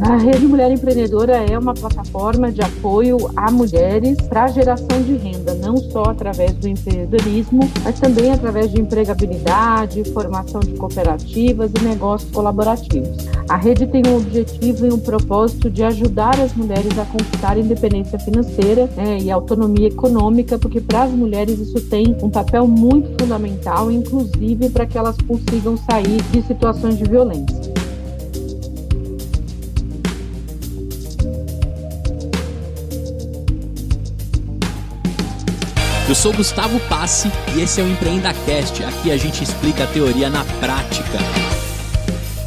A Rede Mulher Empreendedora é uma plataforma de apoio a mulheres para a geração de renda, não só através do empreendedorismo, mas também através de empregabilidade, formação de cooperativas e negócios colaborativos. A rede tem um objetivo e um propósito de ajudar as mulheres a conquistar independência financeira né, e autonomia econômica, porque para as mulheres isso tem um papel muito fundamental, inclusive para que elas consigam sair de situações de violência. Eu sou Gustavo Passe e esse é o Empreenda Cast. Aqui a gente explica a teoria na prática.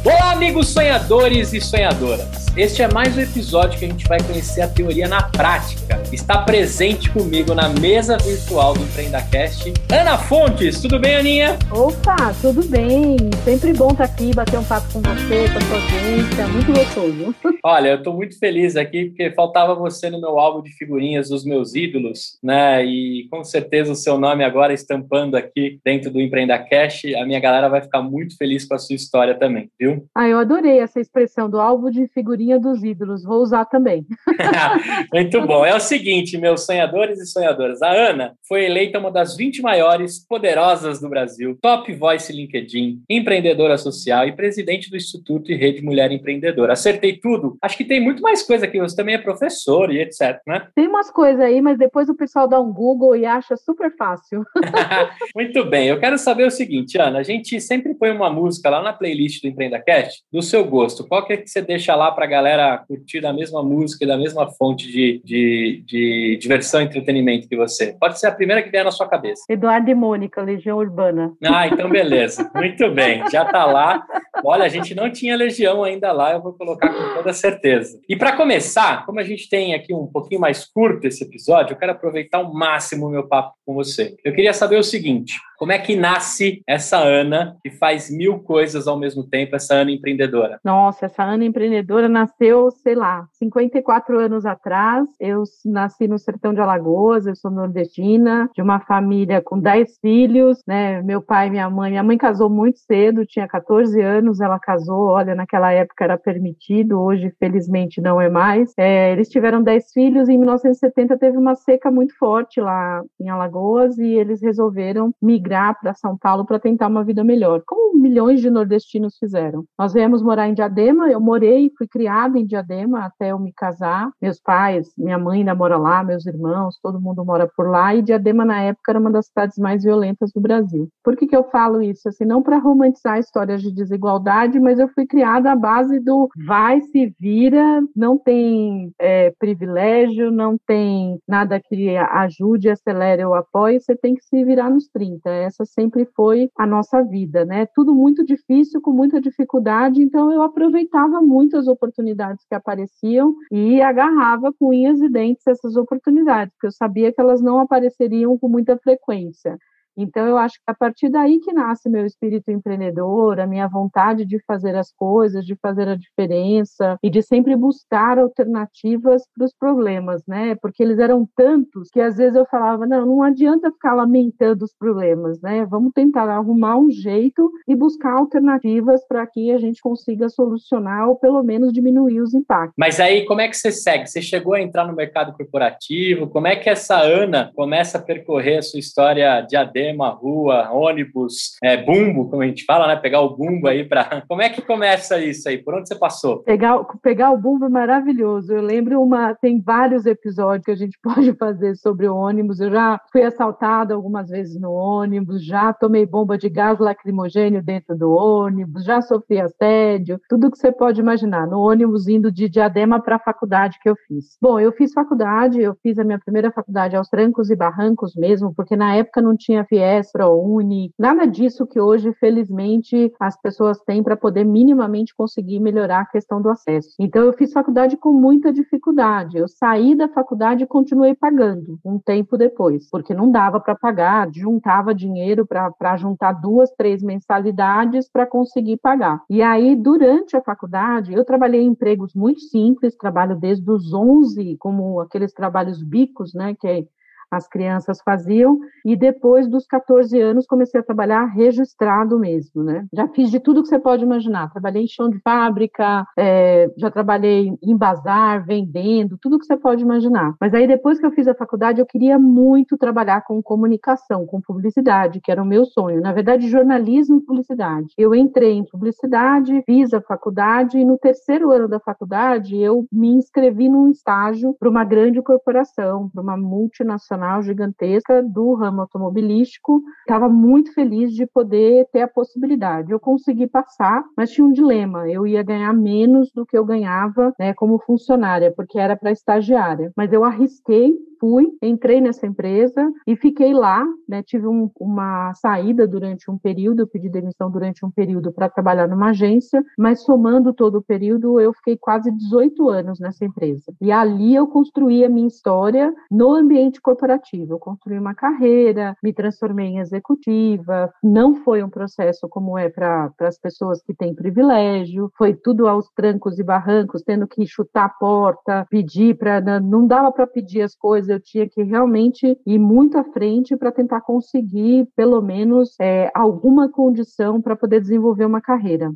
Olá, amigos sonhadores e sonhadoras. Este é mais um episódio que a gente vai conhecer a teoria na prática. Está presente comigo na mesa virtual do EmpreendaCast, Ana Fontes. Tudo bem, Aninha? Opa, tudo bem. Sempre bom estar aqui, bater um papo com você, com a sua audiência. Muito gostoso. Olha, eu estou muito feliz aqui porque faltava você no meu álbum de figurinhas dos meus ídolos, né? E com certeza o seu nome agora estampando aqui dentro do EmpreendaCast, a minha galera vai ficar muito feliz com a sua história também, viu? Ah, eu adorei essa expressão do álbum de figurinhas figurinha dos ídolos, vou usar também. Muito bom. É o seguinte, meus sonhadores e sonhadoras. A Ana foi eleita uma das 20 maiores poderosas do Brasil, top voice LinkedIn, empreendedora social e presidente do Instituto e Rede Mulher Empreendedora. Acertei tudo? Acho que tem muito mais coisa aqui. Você também é professor e etc, né? Tem umas coisas aí, mas depois o pessoal dá um Google e acha super fácil. muito bem. Eu quero saber o seguinte, Ana. A gente sempre põe uma música lá na playlist do EmpreendaCast do seu gosto. Qual que é que você deixa lá para galera curtir da mesma música e da mesma fonte de, de, de diversão e entretenimento que você? Pode ser a primeira que vier na sua cabeça. Eduardo e Mônica, Legião Urbana. Ah, então beleza. Muito bem, já está lá. Olha, a gente não tinha Legião ainda lá, eu vou colocar com toda certeza. E para começar, como a gente tem aqui um pouquinho mais curto esse episódio, eu quero aproveitar ao máximo o meu papo com você. Eu queria saber o seguinte: como é que nasce essa Ana que faz mil coisas ao mesmo tempo, essa Ana empreendedora? Nossa, essa Ana empreendedora nasceu, sei lá, 54 anos atrás. Eu nasci no sertão de Alagoas, eu sou nordestina, de uma família com 10 filhos, né? Meu pai e minha mãe. Minha mãe casou muito cedo, tinha 14 anos, ela casou, olha, naquela época era permitido, hoje, felizmente, não é mais. É, eles tiveram 10 filhos e em 1970 teve uma seca muito forte lá em Alagoas e eles resolveram migrar migrar para São Paulo para tentar uma vida melhor, como milhões de nordestinos fizeram. Nós viemos morar em Diadema, eu morei, fui criada em Diadema até eu me casar. Meus pais, minha mãe ainda mora lá, meus irmãos, todo mundo mora por lá, e Diadema na época era uma das cidades mais violentas do Brasil. Por que, que eu falo isso? Assim, não para romantizar histórias de desigualdade, mas eu fui criada à base do vai, se vira, não tem é, privilégio, não tem nada que ajude, acelere ou apoie, você tem que se virar nos 30 essa sempre foi a nossa vida, né? Tudo muito difícil, com muita dificuldade, então eu aproveitava muito as oportunidades que apareciam e agarrava com unhas e dentes essas oportunidades, porque eu sabia que elas não apareceriam com muita frequência. Então, eu acho que a partir daí que nasce meu espírito empreendedor, a minha vontade de fazer as coisas, de fazer a diferença e de sempre buscar alternativas para os problemas, né? Porque eles eram tantos que às vezes eu falava: não, não adianta ficar lamentando os problemas, né? Vamos tentar arrumar um jeito e buscar alternativas para que a gente consiga solucionar ou pelo menos diminuir os impactos. Mas aí, como é que você segue? Você chegou a entrar no mercado corporativo? Como é que essa Ana começa a percorrer a sua história de AD cinema, rua, ônibus, é, bumbo, como a gente fala, né? Pegar o bumbo aí para. Como é que começa isso aí? Por onde você passou? Pegar, pegar o bumbo é maravilhoso. Eu lembro uma. Tem vários episódios que a gente pode fazer sobre o ônibus. Eu já fui assaltada algumas vezes no ônibus, já tomei bomba de gás lacrimogênio dentro do ônibus, já sofri assédio, tudo que você pode imaginar. No ônibus indo de Diadema para a faculdade que eu fiz. Bom, eu fiz faculdade, eu fiz a minha primeira faculdade aos trancos e barrancos mesmo, porque na época não tinha FIES, ProUni, nada disso que hoje, felizmente, as pessoas têm para poder minimamente conseguir melhorar a questão do acesso. Então, eu fiz faculdade com muita dificuldade. Eu saí da faculdade e continuei pagando um tempo depois, porque não dava para pagar, juntava dinheiro para juntar duas, três mensalidades para conseguir pagar. E aí, durante a faculdade, eu trabalhei em empregos muito simples, trabalho desde os 11, como aqueles trabalhos bicos, né, que é as crianças faziam, e depois dos 14 anos comecei a trabalhar registrado mesmo, né? Já fiz de tudo que você pode imaginar, trabalhei em chão de fábrica, é, já trabalhei em bazar, vendendo, tudo que você pode imaginar. Mas aí depois que eu fiz a faculdade, eu queria muito trabalhar com comunicação, com publicidade, que era o meu sonho. Na verdade, jornalismo e publicidade. Eu entrei em publicidade, fiz a faculdade e no terceiro ano da faculdade eu me inscrevi num estágio para uma grande corporação, para uma multinacional gigantesca do ramo automobilístico. Estava muito feliz de poder ter a possibilidade. Eu consegui passar, mas tinha um dilema. Eu ia ganhar menos do que eu ganhava né, como funcionária, porque era para estagiária. Mas eu arrisquei fui, entrei nessa empresa e fiquei lá, né, tive um, uma saída durante um período, eu pedi demissão durante um período para trabalhar numa agência, mas somando todo o período, eu fiquei quase 18 anos nessa empresa. E ali eu construí a minha história no ambiente corporativo. Eu construí uma carreira, me transformei em executiva. Não foi um processo como é para as pessoas que têm privilégio, foi tudo aos trancos e barrancos, tendo que chutar a porta, pedir para. Não dava para pedir as coisas eu tinha que realmente ir muito à frente para tentar conseguir, pelo menos, é, alguma condição para poder desenvolver uma carreira.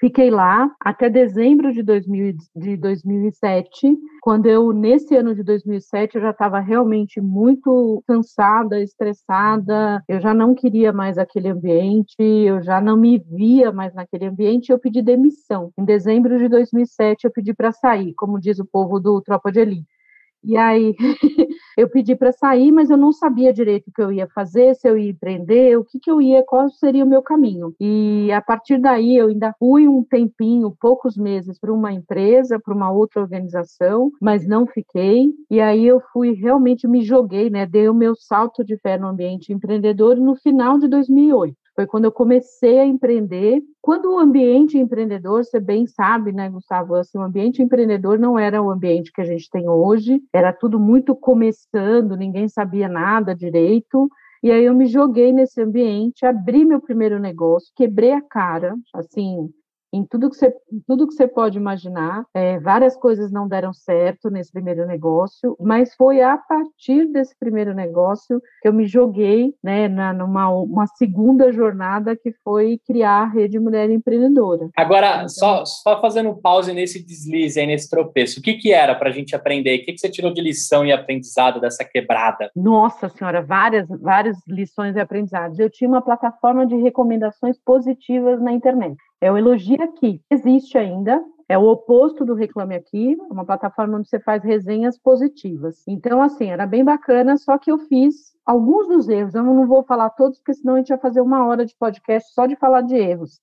Fiquei lá até dezembro de, 2000, de 2007, quando eu, nesse ano de 2007, eu já estava realmente muito cansada, estressada, eu já não queria mais aquele ambiente, eu já não me via mais naquele ambiente, eu pedi demissão. Em dezembro de 2007, eu pedi para sair, como diz o povo do Tropa de Elite. E aí eu pedi para sair, mas eu não sabia direito o que eu ia fazer, se eu ia empreender, o que, que eu ia, qual seria o meu caminho. E a partir daí eu ainda fui um tempinho, poucos meses, para uma empresa, para uma outra organização, mas não fiquei. E aí eu fui realmente me joguei, né? Dei o meu salto de fé no ambiente empreendedor no final de 2008. Foi quando eu comecei a empreender. Quando o ambiente empreendedor, você bem sabe, né, Gustavo? Assim, o ambiente empreendedor não era o ambiente que a gente tem hoje, era tudo muito começando, ninguém sabia nada direito. E aí eu me joguei nesse ambiente, abri meu primeiro negócio, quebrei a cara, assim, em tudo que você, tudo que você pode imaginar. É, várias coisas não deram certo nesse primeiro negócio, mas foi a partir desse primeiro negócio que eu me joguei né, na, numa uma segunda jornada que foi criar a Rede Mulher Empreendedora. Agora, então, só, só fazendo um pause nesse deslize aí, nesse tropeço, o que, que era para a gente aprender? O que, que você tirou de lição e aprendizado dessa quebrada? Nossa Senhora, várias, várias lições e aprendizados. Eu tinha uma plataforma de recomendações positivas na internet. É o Elogia Aqui. Existe ainda, é o oposto do Reclame Aqui, uma plataforma onde você faz resenhas positivas. Então, assim, era bem bacana, só que eu fiz alguns dos erros. Eu não vou falar todos, porque senão a gente vai fazer uma hora de podcast só de falar de erros.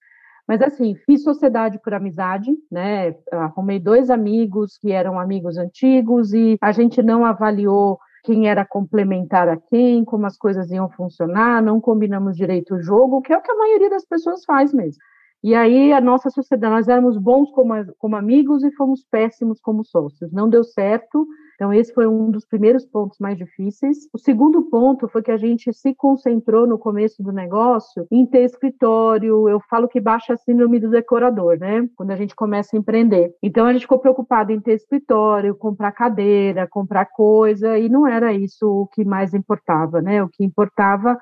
Mas assim, fiz sociedade por amizade, né? Arrumei dois amigos que eram amigos antigos e a gente não avaliou quem era complementar a quem, como as coisas iam funcionar, não combinamos direito o jogo, que é o que a maioria das pessoas faz mesmo. E aí a nossa sociedade, nós éramos bons como, como amigos e fomos péssimos como sócios. Não deu certo. Então esse foi um dos primeiros pontos mais difíceis. O segundo ponto foi que a gente se concentrou no começo do negócio em ter escritório. Eu falo que baixa a síndrome do decorador, né? Quando a gente começa a empreender. Então a gente ficou preocupado em ter escritório, comprar cadeira, comprar coisa e não era isso o que mais importava, né? O que importava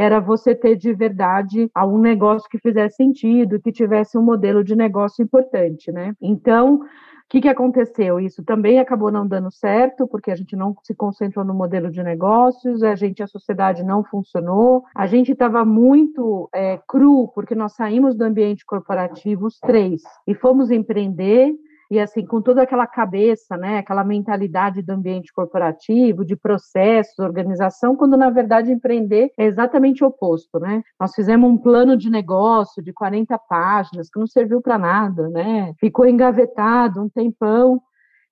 era você ter de verdade algum negócio que fizesse sentido, que tivesse um modelo de negócio importante, né? Então, o que, que aconteceu? Isso também acabou não dando certo, porque a gente não se concentrou no modelo de negócios, a gente, a sociedade não funcionou, a gente estava muito é, cru, porque nós saímos do ambiente corporativo, os três, e fomos empreender e assim, com toda aquela cabeça, né, aquela mentalidade do ambiente corporativo, de processos, organização, quando na verdade empreender é exatamente o oposto, né? Nós fizemos um plano de negócio de 40 páginas que não serviu para nada, né? Ficou engavetado um tempão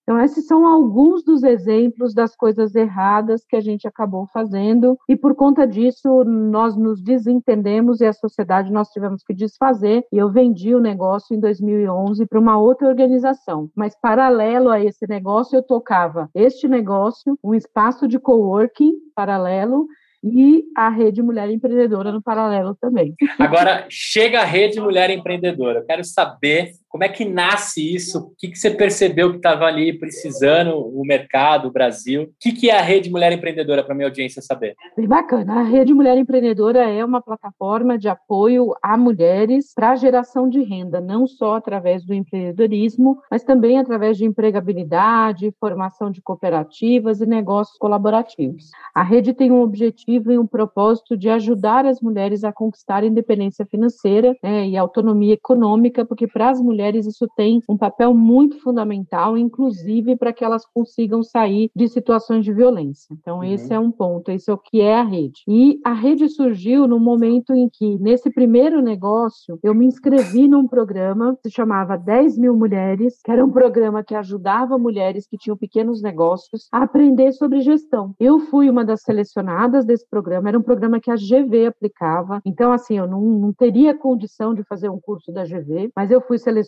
então, esses são alguns dos exemplos das coisas erradas que a gente acabou fazendo, e por conta disso, nós nos desentendemos e a sociedade nós tivemos que desfazer. E eu vendi o negócio em 2011 para uma outra organização. Mas, paralelo a esse negócio, eu tocava este negócio, um espaço de coworking paralelo, e a Rede Mulher Empreendedora no paralelo também. Agora, chega a Rede Mulher Empreendedora. Eu quero saber Como é que nasce isso? O que, que você percebeu que estava ali precisando, o mercado, o Brasil? O que, que é a Rede Mulher Empreendedora, para minha audiência saber? Bem bacana. A Rede Mulher Empreendedora é uma plataforma de apoio a mulheres para a geração de renda, não só através do empreendedorismo, mas também através de empregabilidade, formação de cooperativas e negócios colaborativos. A rede tem um objetivo e um propósito de ajudar as mulheres a conquistar independência financeira né, e autonomia econômica, porque para as mulheres isso tem um papel muito fundamental, inclusive para que elas consigam sair de situações de violência. Então, uhum. esse é um ponto, esse é o que é a rede. E a rede surgiu no momento em que, nesse primeiro negócio, eu me inscrevi num programa que se chamava 10 mil mulheres, que era um programa que ajudava mulheres que tinham pequenos negócios a aprender sobre gestão. Eu fui uma das selecionadas desse programa, era um programa que a GV aplicava, então, assim, eu não, não teria condição de fazer um curso da GV, mas eu fui selecionada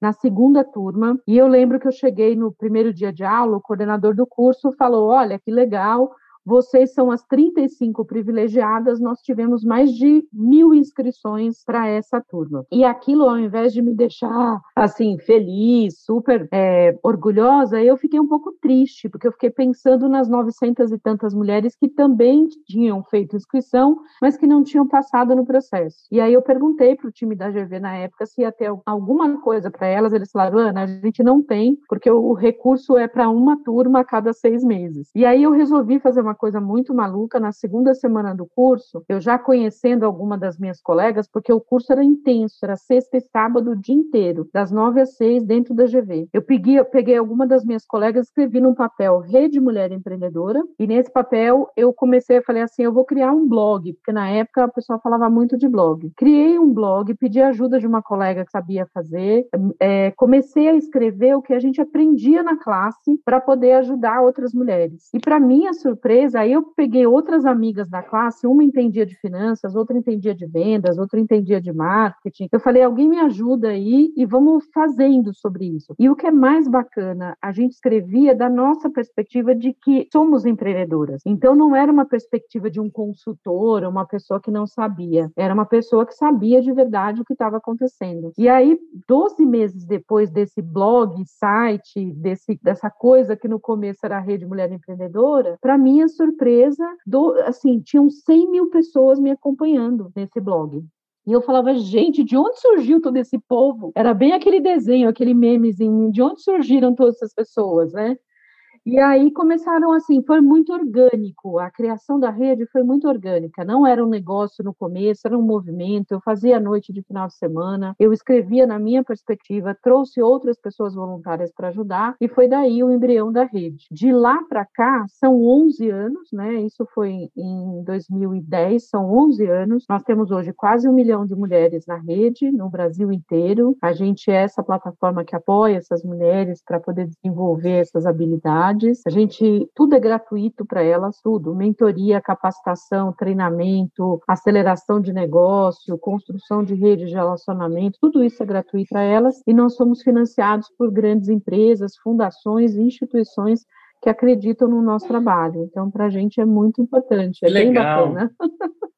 na segunda turma. E eu lembro que eu cheguei no primeiro dia de aula, o coordenador do curso falou: Olha, que legal, vocês são as 35 privilegiadas, nós tivemos mais de mil inscrições para essa turma. E aquilo, ao invés de me deixar, assim, feliz, super é, orgulhosa, eu fiquei um pouco triste, porque eu fiquei pensando nas 900 e tantas mulheres que também tinham feito inscrição, mas que não tinham passado no processo. E aí eu perguntei para o time da GV na época se ia ter alguma coisa para elas, eles falaram, Ana, a gente não tem, porque o recurso é para uma turma a cada seis meses. E aí eu resolvi fazer uma uma coisa muito maluca. Na segunda semana do curso, eu já conhecendo alguma das minhas colegas, porque o curso era intenso, era sexta e sábado o dia inteiro, das nove às seis, dentro da GV. Eu peguei, eu peguei alguma das minhas colegas, escrevi num papel Rede Mulher Empreendedora, e nesse papel eu comecei a falar assim: eu vou criar um blog, porque na época o pessoal falava muito de blog. Criei um blog, pedi ajuda de uma colega que sabia fazer, é, comecei a escrever o que a gente aprendia na classe para poder ajudar outras mulheres. E para minha surpresa, Aí eu peguei outras amigas da classe, uma entendia de finanças, outra entendia de vendas, outra entendia de marketing. Eu falei, alguém me ajuda aí e vamos fazendo sobre isso. E o que é mais bacana, a gente escrevia da nossa perspectiva de que somos empreendedoras. Então não era uma perspectiva de um consultor, uma pessoa que não sabia, era uma pessoa que sabia de verdade o que estava acontecendo. E aí, 12 meses depois desse blog, site, desse, dessa coisa que no começo era a Rede Mulher Empreendedora, para mim surpresa, do, assim, tinham 100 mil pessoas me acompanhando nesse blog. E eu falava, gente, de onde surgiu todo esse povo? Era bem aquele desenho, aquele memezinho, de onde surgiram todas essas pessoas, né? E aí começaram assim, foi muito orgânico, a criação da rede foi muito orgânica, não era um negócio no começo, era um movimento, eu fazia a noite de final de semana, eu escrevia na minha perspectiva, trouxe outras pessoas voluntárias para ajudar, e foi daí o embrião da rede. De lá para cá, são 11 anos, né, isso foi em 2010, são 11 anos, nós temos hoje quase um milhão de mulheres na rede, no Brasil inteiro, a gente é essa plataforma que apoia essas mulheres para poder desenvolver essas habilidades, a gente tudo é gratuito para elas, tudo, mentoria, capacitação, treinamento, aceleração de negócio, construção de rede de relacionamento, tudo isso é gratuito para elas e nós somos financiados por grandes empresas, fundações e instituições que acreditam no nosso trabalho. Então, para a gente é muito importante, é legal. bem bacana.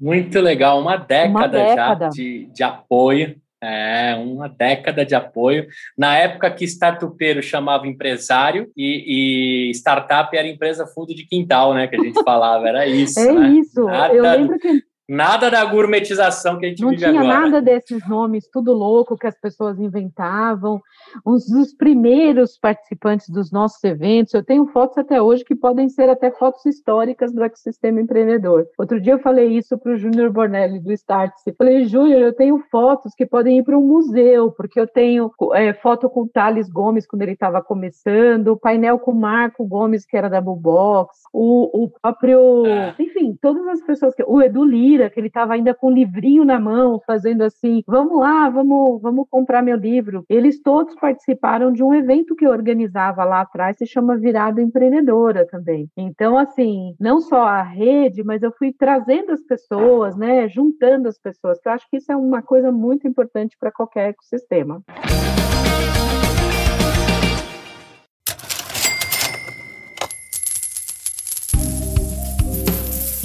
Muito legal, uma década, uma década. já de, de apoio é, uma década de apoio. Na época que startupeiro chamava empresário e, e, startup era empresa fundo de quintal, né? Que a gente falava, era isso. É né? isso. Nada, Eu lembro que Nada da gourmetização que a gente Não vive tinha agora. nada desses nomes, tudo louco que as pessoas inventavam. Uns dos primeiros participantes dos nossos eventos, eu tenho fotos até hoje que podem ser até fotos históricas do ecossistema empreendedor. Outro dia eu falei isso para o Júnior Bornelli, do Startse. Falei, Júnior, eu tenho fotos que podem ir para um museu, porque eu tenho é, foto com o Thales Gomes quando ele estava começando, o painel com o Marco Gomes, que era da Bullbox, o, o próprio... É. Enfim, todas as pessoas... que O Edu Lira, que ele estava ainda com um livrinho na mão, fazendo assim: vamos lá, vamos, vamos comprar meu livro. Eles todos participaram de um evento que eu organizava lá atrás, se chama Virada Empreendedora também. Então, assim, não só a rede, mas eu fui trazendo as pessoas, né, juntando as pessoas, que eu acho que isso é uma coisa muito importante para qualquer ecossistema.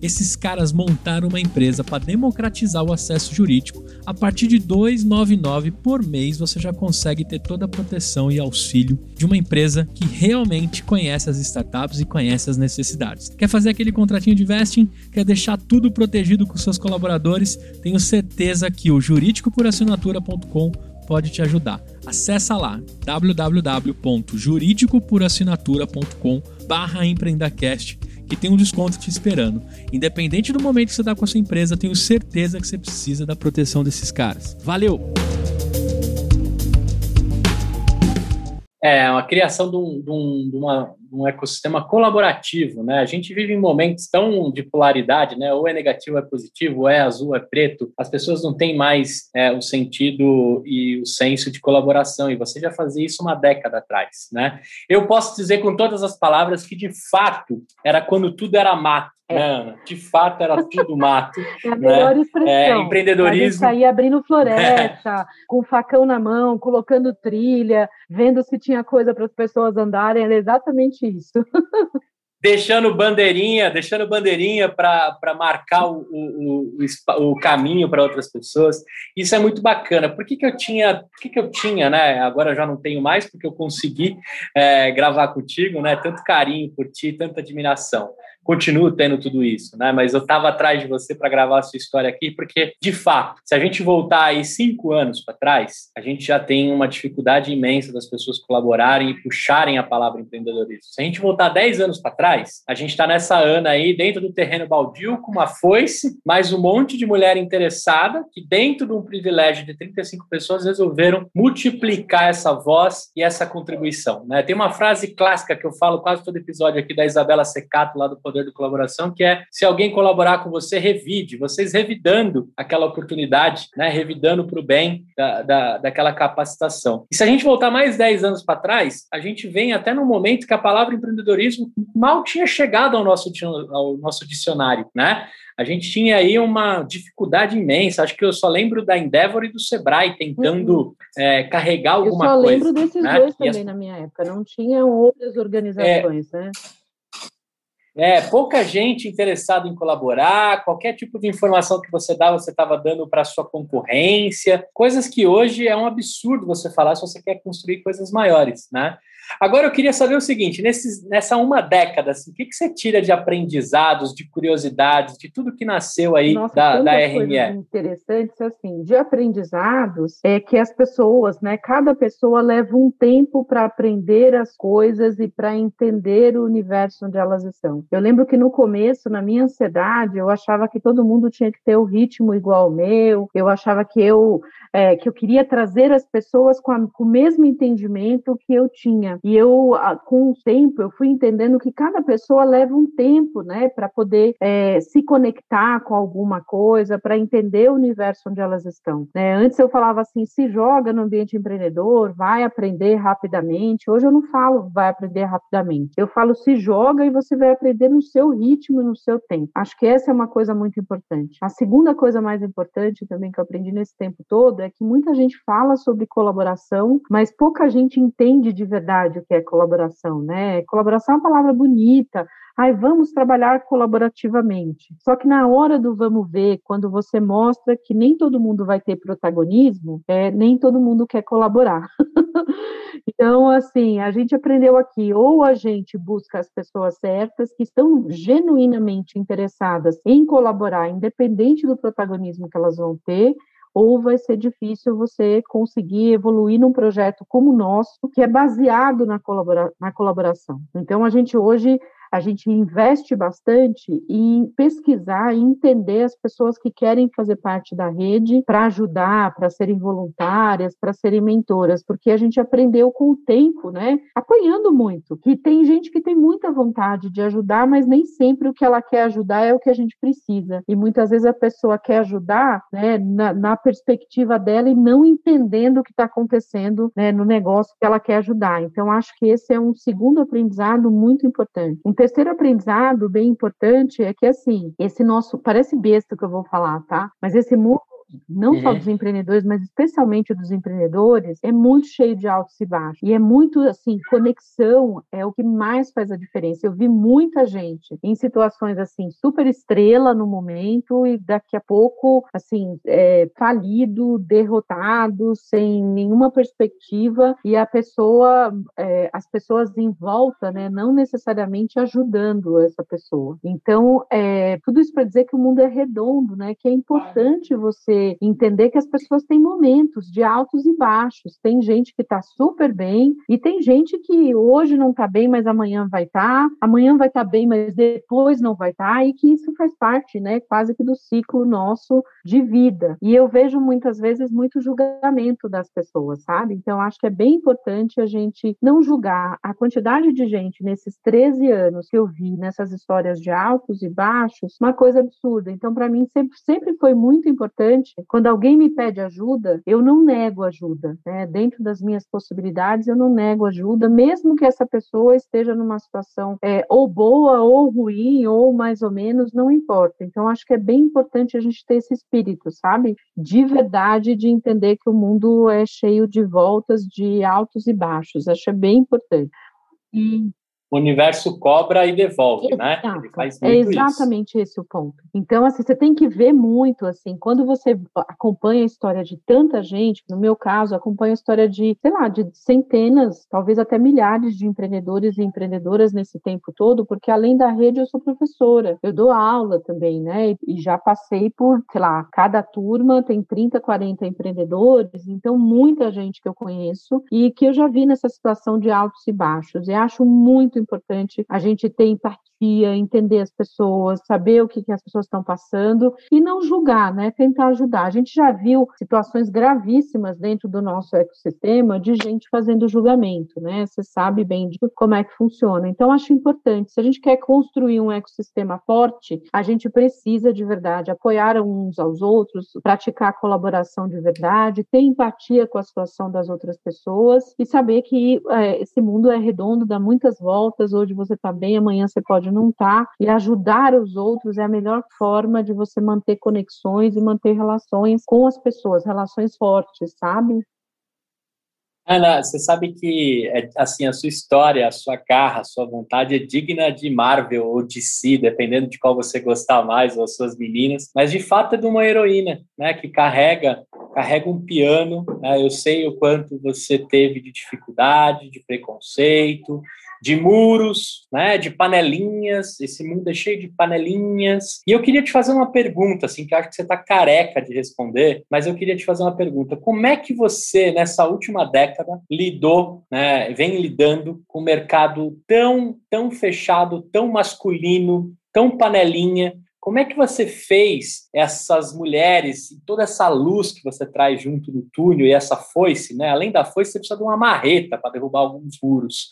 Esses caras montaram uma empresa para democratizar o acesso jurídico. A partir de 299 por mês você já consegue ter toda a proteção e auxílio de uma empresa que realmente conhece as startups e conhece as necessidades. Quer fazer aquele contratinho de vesting? Quer deixar tudo protegido com seus colaboradores? Tenho certeza que o jurídicoporassinatura.com pode te ajudar. Acesse lá www.juridicoporassinatura.com barra empreendacast que tem um desconto te esperando. Independente do momento que você está com a sua empresa, tenho certeza que você precisa da proteção desses caras. Valeu! É, a criação de um, de um, de uma, um ecossistema colaborativo, né? A gente vive em momentos tão de polaridade, né? Ou é negativo, é positivo, ou é azul, é preto. As pessoas não têm mais é, o sentido e o senso de colaboração. E você já fazia isso uma década atrás, né? Eu posso dizer com todas as palavras que de fato era quando tudo era mato. É. Né, de fato, era tudo mato. É a melhor né? expressão. É, empreendedorismo. A gente saía abrindo floresta, com facão na mão, colocando trilha, vendo se tinha coisa para as pessoas andarem. Era exatamente isso. deixando bandeirinha, deixando bandeirinha para marcar o, o, o, o caminho para outras pessoas. Isso é muito bacana. Por que, que eu tinha, por que, que eu tinha, né? Agora já não tenho mais, porque eu consegui é, gravar contigo, né? Tanto carinho por ti, tanta admiração continuo tendo tudo isso, né? Mas eu estava atrás de você para gravar a sua história aqui, porque, de fato, se a gente voltar aí cinco anos para trás, a gente já tem uma dificuldade imensa das pessoas colaborarem e puxarem a palavra empreendedorismo. Se a gente voltar dez anos para trás, a gente está nessa Ana aí, dentro do terreno baldio, com uma foice, mais um monte de mulher interessada, que dentro de um privilégio de 35 pessoas resolveram multiplicar essa voz e essa contribuição, né? Tem uma frase clássica que eu falo quase todo episódio aqui da Isabela Secato, lá do Poder poder de colaboração, que é se alguém colaborar com você, revide, vocês revidando aquela oportunidade, né, revidando para o bem da, da, daquela capacitação. E se a gente voltar mais 10 anos para trás, a gente vem até no momento que a palavra empreendedorismo mal tinha chegado ao nosso, ao nosso dicionário, né? a gente tinha aí uma dificuldade imensa. Acho que eu só lembro da Endeavor e do Sebrae tentando uhum. é, carregar alguma coisa. Eu só lembro coisa, desses né? dois também as... na minha época. Não tinham outras organizações, é, né? É, pouca gente interessada em colaborar, qualquer tipo de informação que você dá, você estava dando para a sua concorrência, coisas que hoje é um absurdo você falar se você quer construir coisas maiores, né? Agora eu queria saber o seguinte: nesses, nessa uma década, assim, o que, que você tira de aprendizados, de curiosidades, de tudo que nasceu aí Nossa, da, da RME? Interessantes, assim, de aprendizados é que as pessoas, né, cada pessoa leva um tempo para aprender as coisas e para entender o universo onde elas estão. Eu lembro que no começo, na minha ansiedade, eu achava que todo mundo tinha que ter o ritmo igual ao meu, eu achava que eu, é, que eu queria trazer as pessoas com, a, com o mesmo entendimento que eu tinha. E eu, com o tempo, eu fui entendendo que cada pessoa leva um tempo, né, para poder é, se conectar com alguma coisa, para entender o universo onde elas estão. Né? Antes eu falava assim, se joga no ambiente empreendedor, vai aprender rapidamente. Hoje eu não falo vai aprender rapidamente. Eu falo se joga e você vai aprender no seu ritmo e no seu tempo. Acho que essa é uma coisa muito importante. A segunda coisa mais importante também que eu aprendi nesse tempo todo é que muita gente fala sobre colaboração, mas pouca gente entende de verdade verdade o que é colaboração, né? Colaboração é uma palavra bonita. Ai, vamos trabalhar colaborativamente. Só que na hora do vamos ver, quando você mostra que nem todo mundo vai ter protagonismo, é, nem todo mundo quer colaborar. então, assim, a gente aprendeu aqui, ou a gente busca as pessoas certas que estão genuinamente interessadas em colaborar, independente do protagonismo que elas vão ter, ou vai ser difícil você conseguir evoluir num projeto como o nosso, que é baseado na, colabora na colaboração. Então, a gente hoje a gente investe bastante em pesquisar e entender as pessoas que querem fazer parte da rede para ajudar, para serem voluntárias, para serem mentoras, porque a gente aprendeu com o tempo, né? Apanhando muito, que tem gente que tem muita vontade de ajudar, mas nem sempre o que ela quer ajudar é o que a gente precisa. E muitas vezes a pessoa quer ajudar, né, na, na perspectiva dela e não entendendo o que está acontecendo né, no negócio que ela quer ajudar. Então, acho que esse é um segundo aprendizado muito importante. Um terceiro aprendizado bem importante é que, assim, esse nosso, parece besta que eu vou falar, tá? Mas esse mundo não uhum. só dos empreendedores, mas especialmente dos empreendedores, é muito cheio de altos e baixos. E é muito assim, conexão é o que mais faz a diferença. Eu vi muita gente em situações assim, super estrela no momento e daqui a pouco, assim, é, falido, derrotado, sem nenhuma perspectiva e a pessoa, é, as pessoas em volta, né, não necessariamente ajudando essa pessoa. Então, é, tudo isso para dizer que o mundo é redondo, né, que é importante você entender que as pessoas têm momentos de altos e baixos. Tem gente que está super bem e tem gente que hoje não está bem, mas amanhã vai estar, tá, amanhã vai estar tá bem, mas depois não vai estar, tá, e que isso faz parte, né, quase que do ciclo nosso de vida. E eu vejo muitas vezes muito julgamento das pessoas, sabe? Então acho que é bem importante a gente não julgar a quantidade de gente nesses 13 anos que eu vi nessas histórias de altos e baixos, uma coisa absurda. Então para mim sempre sempre foi muito importante quando alguém me pede ajuda, eu não nego ajuda. Né? Dentro das minhas possibilidades, eu não nego ajuda, mesmo que essa pessoa esteja numa situação é, ou boa, ou ruim, ou mais ou menos, não importa. Então, acho que é bem importante a gente ter esse espírito, sabe? De verdade, de entender que o mundo é cheio de voltas, de altos e baixos. Acho é bem importante. E o universo cobra e devolve, né? Exato. né? é exatamente isso. esse o ponto. Então, assim, você tem que ver muito, assim, quando você acompanha a história de tanta gente, no meu caso, acompanha a história de, sei lá, de centenas, talvez até milhares de empreendedores e empreendedoras nesse tempo todo, porque além da rede eu sou professora, eu dou aula também, né? E já passei por, sei lá, cada turma tem 30, 40 empreendedores, então muita gente que eu conheço e que eu já vi nessa situação de altos e baixos. E acho muito muito importante a gente ter empatia, entender as pessoas, saber o que, que as pessoas estão passando e não julgar, né? Tentar ajudar. A gente já viu situações gravíssimas dentro do nosso ecossistema de gente fazendo julgamento, né? Você sabe bem de como é que funciona. Então, acho importante. Se a gente quer construir um ecossistema forte, a gente precisa de verdade apoiar uns aos outros, praticar colaboração de verdade, ter empatia com a situação das outras pessoas e saber que é, esse mundo é redondo, dá muitas voltas voltas, hoje você está bem, amanhã você pode não estar, tá, e ajudar os outros é a melhor forma de você manter conexões e manter relações com as pessoas, relações fortes, sabe? Ana, você sabe que é, assim a sua história, a sua garra, a sua vontade é digna de Marvel ou de si, dependendo de qual você gostar mais, ou as suas meninas. Mas de fato é de uma heroína, né, que carrega carrega um piano. Né, eu sei o quanto você teve de dificuldade, de preconceito, de muros, né, de panelinhas. Esse mundo é cheio de panelinhas. E eu queria te fazer uma pergunta, assim, que acho que você está careca de responder, mas eu queria te fazer uma pergunta. Como é que você, nessa última década, lidou, né, vem lidando com um mercado tão, tão fechado, tão masculino, tão panelinha, como é que você fez essas mulheres e toda essa luz que você traz junto do túnel e essa foice, né? Além da foice, você precisa de uma marreta para derrubar alguns muros.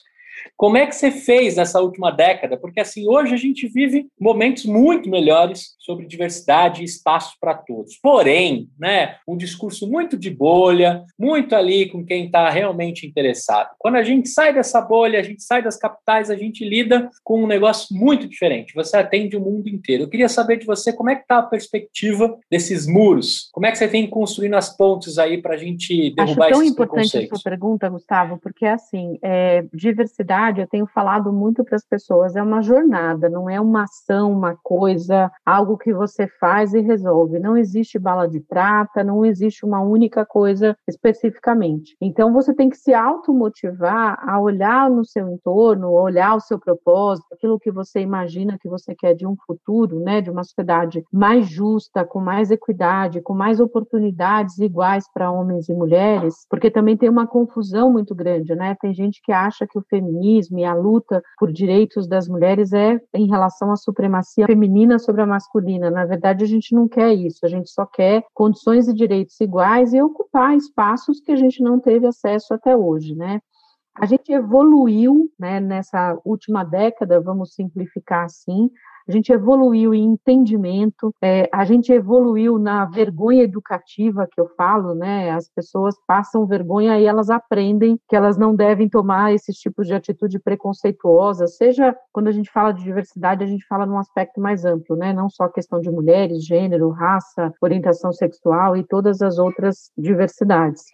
Como é que você fez nessa última década? Porque assim, hoje a gente vive momentos muito melhores sobre diversidade e espaço para todos. Porém, né, um discurso muito de bolha, muito ali com quem está realmente interessado. Quando a gente sai dessa bolha, a gente sai das capitais, a gente lida com um negócio muito diferente. Você atende o mundo inteiro. Eu queria saber de você como é que está a perspectiva desses muros. Como é que você vem construindo as pontes aí para a gente derrubar Acho tão esses importante a sua pergunta, Gustavo, porque assim, é, diversidade verdade, eu tenho falado muito para as pessoas, é uma jornada, não é uma ação, uma coisa, algo que você faz e resolve. Não existe bala de prata, não existe uma única coisa especificamente. Então você tem que se automotivar a olhar no seu entorno, olhar o seu propósito, aquilo que você imagina que você quer de um futuro, né, de uma sociedade mais justa, com mais equidade, com mais oportunidades iguais para homens e mulheres, porque também tem uma confusão muito grande, né? Tem gente que acha que o feminismo feminismo e a luta por direitos das mulheres é em relação à supremacia feminina sobre a masculina. Na verdade, a gente não quer isso, a gente só quer condições e direitos iguais e ocupar espaços que a gente não teve acesso até hoje, né? A gente evoluiu né, nessa última década, vamos simplificar assim, a gente evoluiu em entendimento, é, a gente evoluiu na vergonha educativa que eu falo, né? As pessoas passam vergonha e elas aprendem que elas não devem tomar esses tipos de atitude preconceituosa, seja quando a gente fala de diversidade, a gente fala num aspecto mais amplo, né? Não só a questão de mulheres, gênero, raça, orientação sexual e todas as outras diversidades.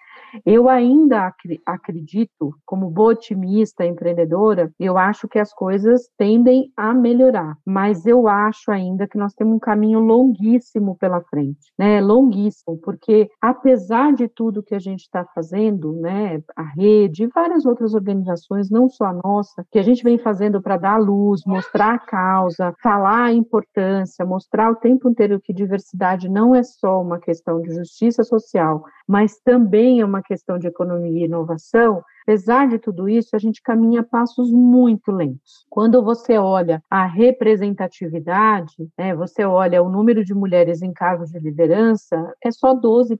Eu ainda acredito, como boa otimista empreendedora, eu acho que as coisas tendem a melhorar, mas eu acho ainda que nós temos um caminho longuíssimo pela frente, né? Longuíssimo, porque apesar de tudo que a gente está fazendo, né, a rede e várias outras organizações, não só a nossa, que a gente vem fazendo para dar luz, mostrar a causa, falar a importância, mostrar o tempo inteiro que diversidade não é só uma questão de justiça social, mas também é uma questão de economia e inovação, Apesar de tudo isso, a gente caminha passos muito lentos. Quando você olha a representatividade, né, você olha o número de mulheres em cargos de liderança, é só 12%.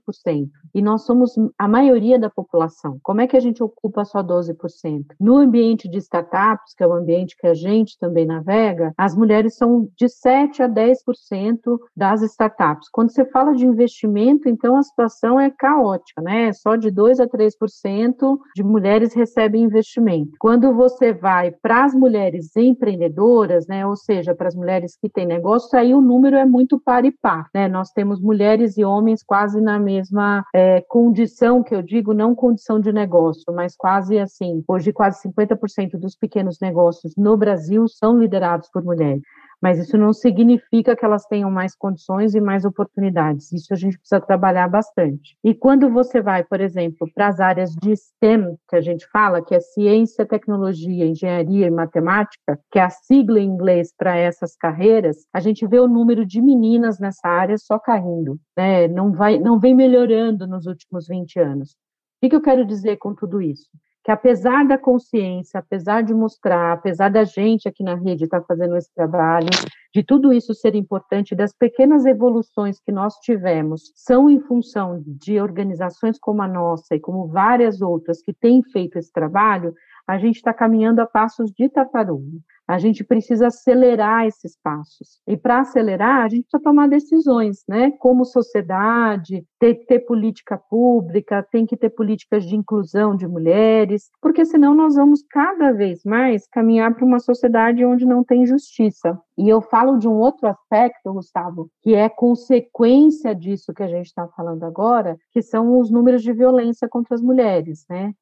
E nós somos a maioria da população. Como é que a gente ocupa só 12%? No ambiente de startups, que é o ambiente que a gente também navega, as mulheres são de 7 a 10% das startups. Quando você fala de investimento, então a situação é caótica, né? Só de 2 a 3% de mulheres mulheres recebem investimento. Quando você vai para as mulheres empreendedoras, né, ou seja, para as mulheres que têm negócio, aí o número é muito par e par. Né? Nós temos mulheres e homens quase na mesma é, condição, que eu digo, não condição de negócio, mas quase assim. Hoje, quase 50% dos pequenos negócios no Brasil são liderados por mulheres mas isso não significa que elas tenham mais condições e mais oportunidades. Isso a gente precisa trabalhar bastante. E quando você vai, por exemplo, para as áreas de STEM, que a gente fala, que é ciência, tecnologia, engenharia e matemática, que é a sigla em inglês para essas carreiras, a gente vê o número de meninas nessa área só caindo, né? Não vai, não vem melhorando nos últimos 20 anos. O que eu quero dizer com tudo isso? Que apesar da consciência, apesar de mostrar, apesar da gente aqui na rede estar tá fazendo esse trabalho, de tudo isso ser importante, das pequenas evoluções que nós tivemos, são em função de organizações como a nossa e como várias outras que têm feito esse trabalho, a gente está caminhando a passos de tartaruga. A gente precisa acelerar esses passos. E para acelerar, a gente precisa tomar decisões, né? Como sociedade, ter ter política pública, tem que ter políticas de inclusão de mulheres, porque senão nós vamos cada vez mais caminhar para uma sociedade onde não tem justiça. E eu falo de um outro aspecto, Gustavo, que é consequência disso que a gente está falando agora, que são os números de violência contra as mulheres, né?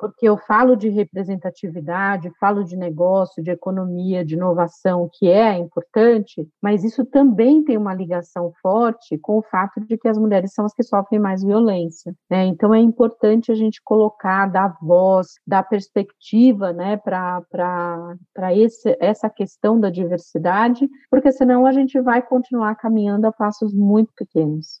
Porque eu falo de representatividade, falo de negócio, de economia, de inovação, que é importante, mas isso também tem uma ligação forte com o fato de que as mulheres são as que sofrem mais violência. Né? Então é importante a gente colocar, dar voz, dar perspectiva né, para essa questão da diversidade, porque senão a gente vai continuar caminhando a passos muito pequenos.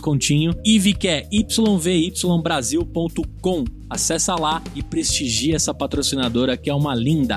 descontinho. Que é yvybrasil.com. Acessa lá e prestigia essa patrocinadora que é uma linda.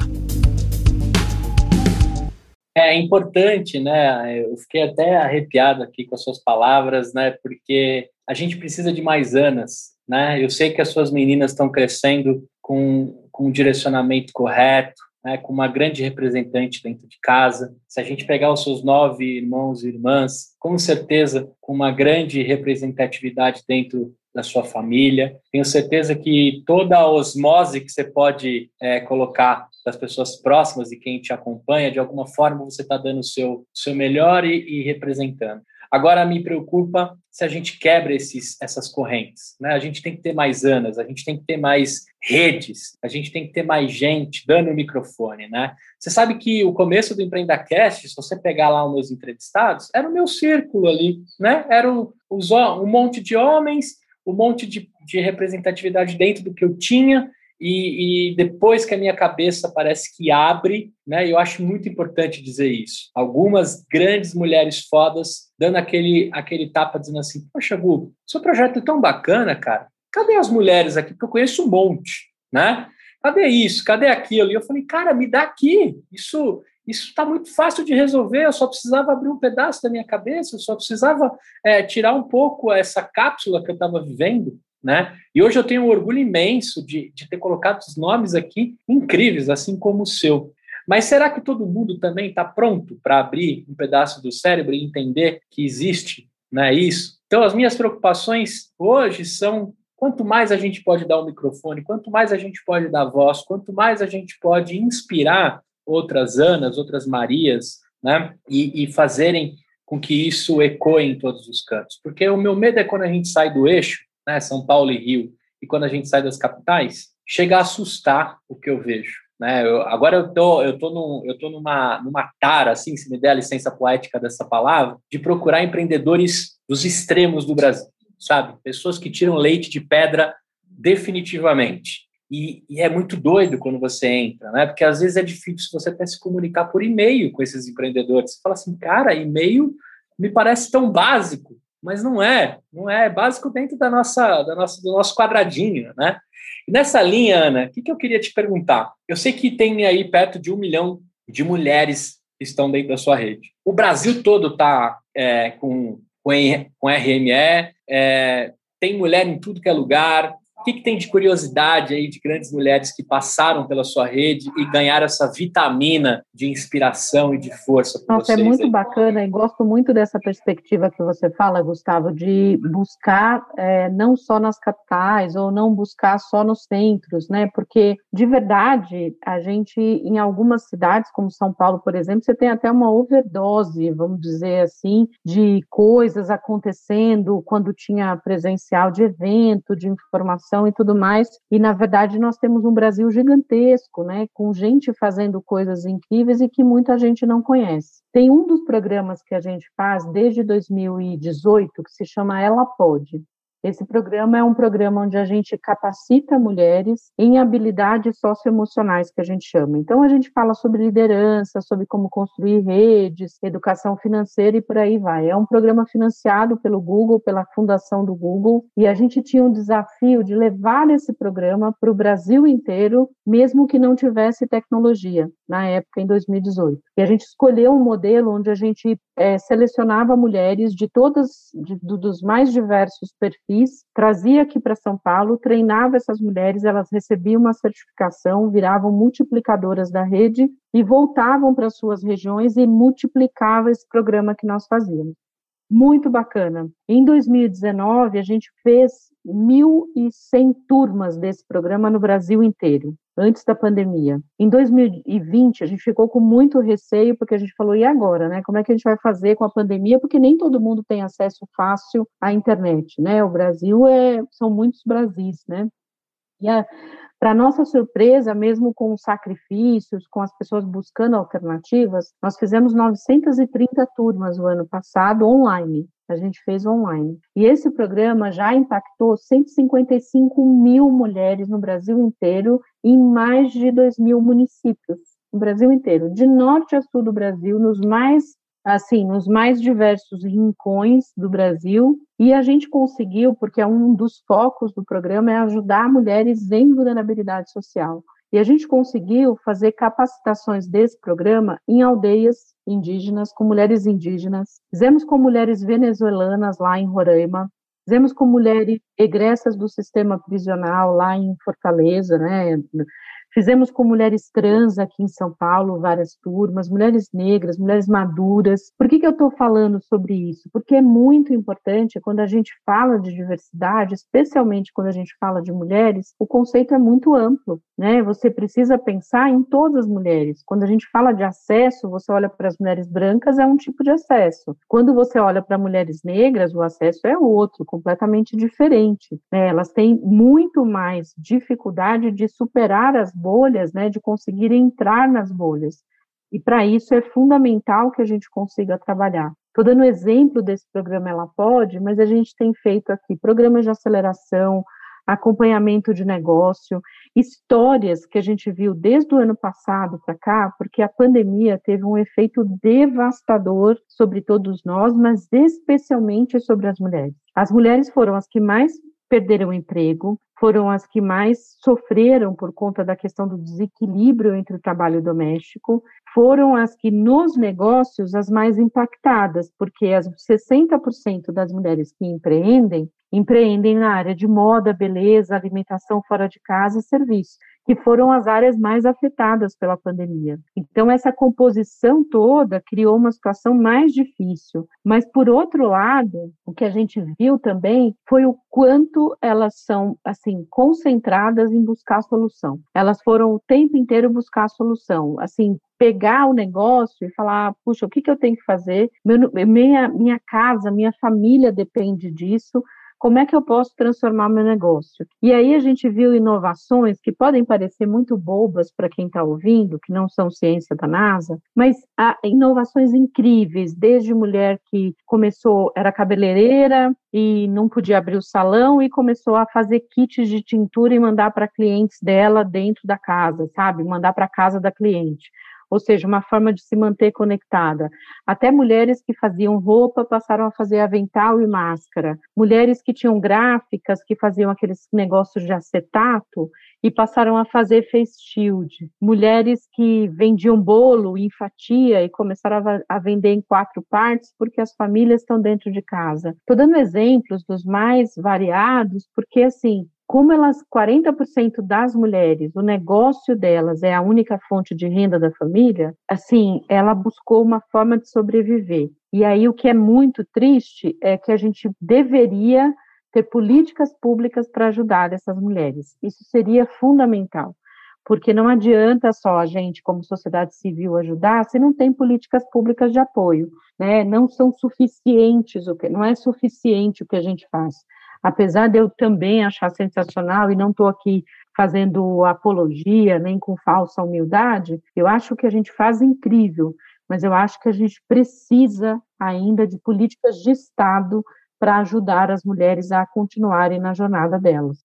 É importante, né? Eu fiquei até arrepiado aqui com as suas palavras, né? Porque a gente precisa de mais anas, né? Eu sei que as suas meninas estão crescendo com, com direcionamento correto, né, com uma grande representante dentro de casa. Se a gente pegar os seus nove irmãos e irmãs, com certeza com uma grande representatividade dentro da sua família. Tenho certeza que toda a osmose que você pode é, colocar das pessoas próximas e quem te acompanha, de alguma forma você está dando o seu, seu melhor e, e representando. Agora me preocupa se a gente quebra esses, essas correntes. Né? A gente tem que ter mais anas, a gente tem que ter mais redes, a gente tem que ter mais gente dando o microfone. Né? Você sabe que o começo do EmpreendaCast, se você pegar lá os meus entrevistados, era o meu círculo ali, né? era um, um monte de homens um monte de, de representatividade dentro do que eu tinha e, e, depois que a minha cabeça parece que abre, né? Eu acho muito importante dizer isso. Algumas grandes mulheres fodas dando aquele aquele tapa dizendo assim: "Poxa, Gu, seu projeto é tão bacana, cara. Cadê as mulheres aqui? Porque eu conheço um monte, né? Cadê isso? Cadê aquilo?" E eu falei: "Cara, me dá aqui. Isso isso está muito fácil de resolver. Eu só precisava abrir um pedaço da minha cabeça, eu só precisava é, tirar um pouco essa cápsula que eu estava vivendo né? E hoje eu tenho um orgulho imenso de, de ter colocado os nomes aqui incríveis, assim como o seu. Mas será que todo mundo também está pronto para abrir um pedaço do cérebro e entender que existe né, isso? Então, as minhas preocupações hoje são quanto mais a gente pode dar o um microfone, quanto mais a gente pode dar voz, quanto mais a gente pode inspirar outras Anas, outras Marias, né, e, e fazerem com que isso ecoe em todos os cantos. Porque o meu medo é quando a gente sai do eixo né, São Paulo e Rio, e quando a gente sai das capitais, chega a assustar o que eu vejo. Né? Eu, agora eu tô, eu tô, num, eu tô numa, numa tara, assim, se me der a licença poética dessa palavra, de procurar empreendedores dos extremos do Brasil, sabe? Pessoas que tiram leite de pedra definitivamente. E, e, é muito doido quando você entra, né? Porque às vezes é difícil você até se comunicar por e-mail com esses empreendedores. Você fala assim, cara, e-mail me parece tão básico mas não é, não é, é básico dentro da nossa, da nossa, do nosso quadradinho, né? Nessa linha, Ana, o que, que eu queria te perguntar? Eu sei que tem aí perto de um milhão de mulheres que estão dentro da sua rede. O Brasil todo está é, com, com, com RME, é, tem mulher em tudo que é lugar, o que, que, tem de curiosidade aí de grandes mulheres que passaram pela sua rede e ganharam essa vitamina de inspiração e de força? Nossa, é muito aí? bacana e gosto muito dessa perspectiva que você fala, Gustavo, de buscar é, não só nas capitais ou não buscar só nos centros, né? Porque de verdade a gente em algumas cidades, como São Paulo, por exemplo, você tem até uma overdose, vamos dizer assim, de coisas acontecendo quando tinha presencial de evento, de informação e tudo mais. E na verdade nós temos um Brasil gigantesco, né, com gente fazendo coisas incríveis e que muita gente não conhece. Tem um dos programas que a gente faz desde 2018 que se chama Ela Pode. Esse programa é um programa onde a gente capacita mulheres em habilidades socioemocionais, que a gente chama. Então, a gente fala sobre liderança, sobre como construir redes, educação financeira e por aí vai. É um programa financiado pelo Google, pela fundação do Google, e a gente tinha um desafio de levar esse programa para o Brasil inteiro, mesmo que não tivesse tecnologia, na época, em 2018. E a gente escolheu um modelo onde a gente é, selecionava mulheres de todas, de, dos mais diversos perfis trazia aqui para São Paulo, treinava essas mulheres, elas recebiam uma certificação, viravam multiplicadoras da rede e voltavam para suas regiões e multiplicavam esse programa que nós fazíamos. Muito bacana. Em 2019, a gente fez 1.100 turmas desse programa no Brasil inteiro antes da pandemia. Em 2020, a gente ficou com muito receio, porque a gente falou, e agora, né? Como é que a gente vai fazer com a pandemia? Porque nem todo mundo tem acesso fácil à internet, né? O Brasil é, são muitos Brasis, né? E para nossa surpresa, mesmo com os sacrifícios, com as pessoas buscando alternativas, nós fizemos 930 turmas o ano passado online a gente fez online. E esse programa já impactou 155 mil mulheres no Brasil inteiro, em mais de 2 mil municípios, no Brasil inteiro, de norte a sul do Brasil, nos mais assim, nos mais diversos rincões do Brasil, e a gente conseguiu, porque é um dos focos do programa é ajudar mulheres em vulnerabilidade social. E a gente conseguiu fazer capacitações desse programa em aldeias indígenas, com mulheres indígenas. Fizemos com mulheres venezuelanas lá em Roraima. Fizemos com mulheres egressas do sistema prisional lá em Fortaleza, né? Fizemos com mulheres trans aqui em São Paulo, várias turmas, mulheres negras, mulheres maduras. Por que, que eu estou falando sobre isso? Porque é muito importante quando a gente fala de diversidade, especialmente quando a gente fala de mulheres, o conceito é muito amplo, né? Você precisa pensar em todas as mulheres. Quando a gente fala de acesso, você olha para as mulheres brancas, é um tipo de acesso. Quando você olha para mulheres negras, o acesso é outro, completamente diferente. Né? Elas têm muito mais dificuldade de superar as bolhas, né, de conseguir entrar nas bolhas. E para isso é fundamental que a gente consiga trabalhar Estou dando exemplo desse programa Ela Pode, mas a gente tem feito aqui programas de aceleração, acompanhamento de negócio, histórias que a gente viu desde o ano passado para cá, porque a pandemia teve um efeito devastador sobre todos nós, mas especialmente sobre as mulheres. As mulheres foram as que mais perderam emprego, foram as que mais sofreram por conta da questão do desequilíbrio entre o trabalho doméstico, foram as que nos negócios as mais impactadas, porque as 60% das mulheres que empreendem empreendem na área de moda, beleza, alimentação fora de casa e serviço, que foram as áreas mais afetadas pela pandemia. Então, essa composição toda criou uma situação mais difícil. Mas, por outro lado, o que a gente viu também foi o quanto elas são, assim, concentradas em buscar a solução. Elas foram o tempo inteiro buscar a solução. Assim, pegar o negócio e falar, puxa, o que, que eu tenho que fazer? Meu, minha, minha casa, minha família depende disso como é que eu posso transformar meu negócio? E aí a gente viu inovações que podem parecer muito bobas para quem está ouvindo, que não são ciência da NASA, mas há inovações incríveis, desde mulher que começou, era cabeleireira e não podia abrir o salão e começou a fazer kits de tintura e mandar para clientes dela dentro da casa, sabe? Mandar para casa da cliente ou seja, uma forma de se manter conectada. Até mulheres que faziam roupa passaram a fazer avental e máscara. Mulheres que tinham gráficas, que faziam aqueles negócios de acetato e passaram a fazer face shield. Mulheres que vendiam bolo em fatia e começaram a, vender em quatro partes porque as famílias estão dentro de casa. Estou dando exemplos dos mais variados, porque assim, como elas, 40% das mulheres, o negócio delas é a única fonte de renda da família, assim, ela buscou uma forma de sobreviver. E aí o que é muito triste é que a gente deveria ter políticas públicas para ajudar essas mulheres. Isso seria fundamental, porque não adianta só a gente, como sociedade civil, ajudar se não tem políticas públicas de apoio, né? Não são suficientes o que, não é suficiente o que a gente faz apesar de eu também achar sensacional e não estou aqui fazendo apologia nem com falsa humildade, eu acho que a gente faz incrível, mas eu acho que a gente precisa ainda de políticas de Estado para ajudar as mulheres a continuarem na jornada delas.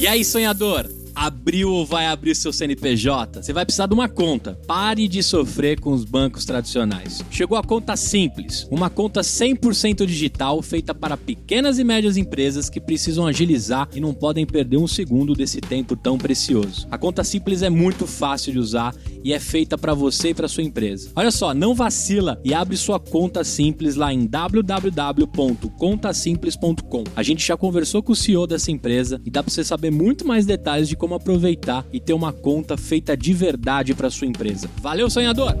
E aí, sonhador? Abriu ou vai abrir seu CNPJ, você vai precisar de uma conta. Pare de sofrer com os bancos tradicionais. Chegou a conta simples, uma conta 100% digital feita para pequenas e médias empresas que precisam agilizar e não podem perder um segundo desse tempo tão precioso. A conta simples é muito fácil de usar e é feita para você e para sua empresa. Olha só, não vacila e abre sua conta simples lá em www.contasimples.com. A gente já conversou com o CEO dessa empresa e dá para você saber muito mais detalhes de como aproveitar e ter uma conta feita de verdade para sua empresa. Valeu, sonhador!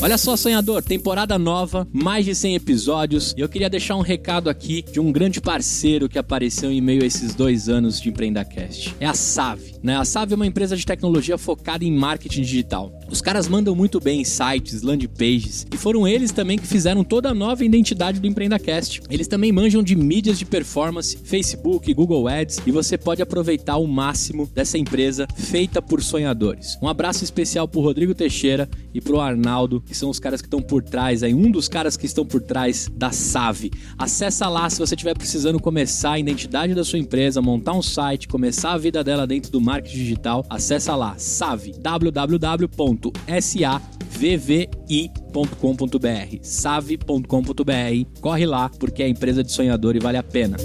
Olha só, sonhador, temporada nova, mais de 100 episódios, e eu queria deixar um recado aqui de um grande parceiro que apareceu em meio a esses dois anos de EmpreendaCast. É a Save. Né? A Save é uma empresa de tecnologia focada em marketing digital. Os caras mandam muito bem em sites, landing pages, e foram eles também que fizeram toda a nova identidade do EmpreendaCast. Eles também manjam de mídias de performance, Facebook, Google Ads, e você pode aproveitar o máximo dessa empresa feita por sonhadores. Um abraço especial pro Rodrigo Teixeira e pro Arnaldo, que são os caras que estão por trás aí, um dos caras que estão por trás da Save. Acessa lá se você estiver precisando começar a identidade da sua empresa, montar um site, começar a vida dela dentro do marketing digital. Acessa lá, Save, www savvi.com.br, save.com.br. Corre lá porque é empresa de sonhador e vale a pena.